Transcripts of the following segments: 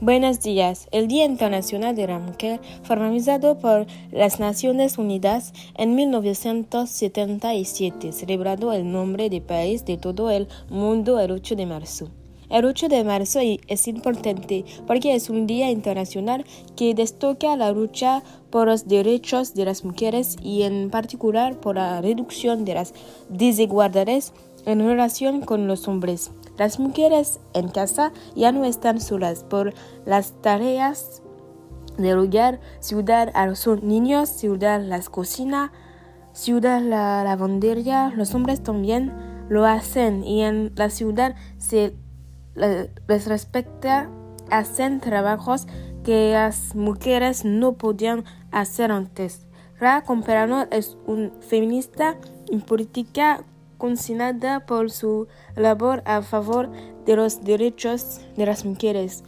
Buenos días. El Día Internacional de la Mujer, formalizado por las Naciones Unidas en 1977, celebrado el nombre de país de todo el mundo el 8 de marzo. El 8 de marzo es importante porque es un día internacional que destaca la lucha por los derechos de las mujeres y en particular por la reducción de las desigualdades en relación con los hombres. Las mujeres en casa ya no están solas por las tareas del hogar, ciudad a los niños, ciudad la cocina, ciudad la lavandería. Los hombres también lo hacen y en la ciudad se les respecta, hacen trabajos que las mujeres no podían hacer antes. Ra Comperano es un feminista en política consignada por su labor a favor de los derechos de las mujeres.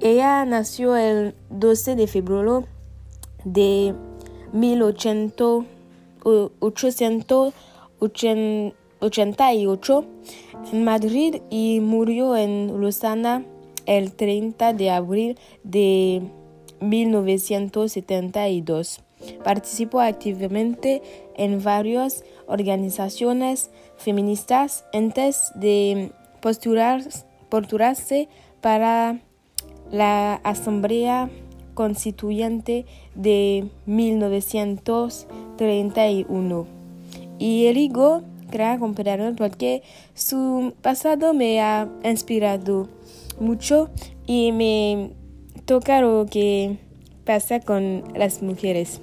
Ella nació el 12 de febrero de 1888 en Madrid y murió en Lausana el 30 de abril de 1972. Participó activamente en varias organizaciones feministas antes de postularse para la Asamblea Constituyente de 1931. Y eligo crear computador porque su pasado me ha inspirado mucho y me toca lo que con las mujeres.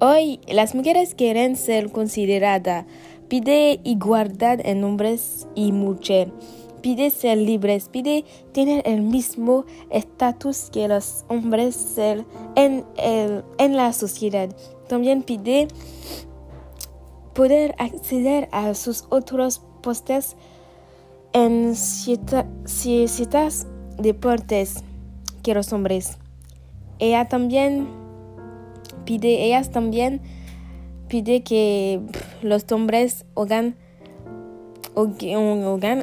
Hoy las mujeres quieren ser consideradas, pide igualdad en hombres y mujeres, pide ser libres, pide tener el mismo estatus que los hombres en, en la sociedad. También pide poder acceder a sus otros postes en ciertas deportes que los hombres. Ella también pide, ellas también pide que los hombres hagan,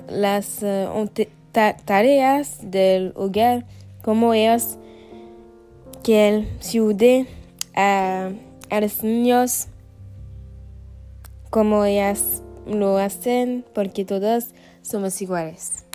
las eh, tareas del hogar como ellos que se ayude a, a los niños como ellas lo hacen porque todos somos iguales.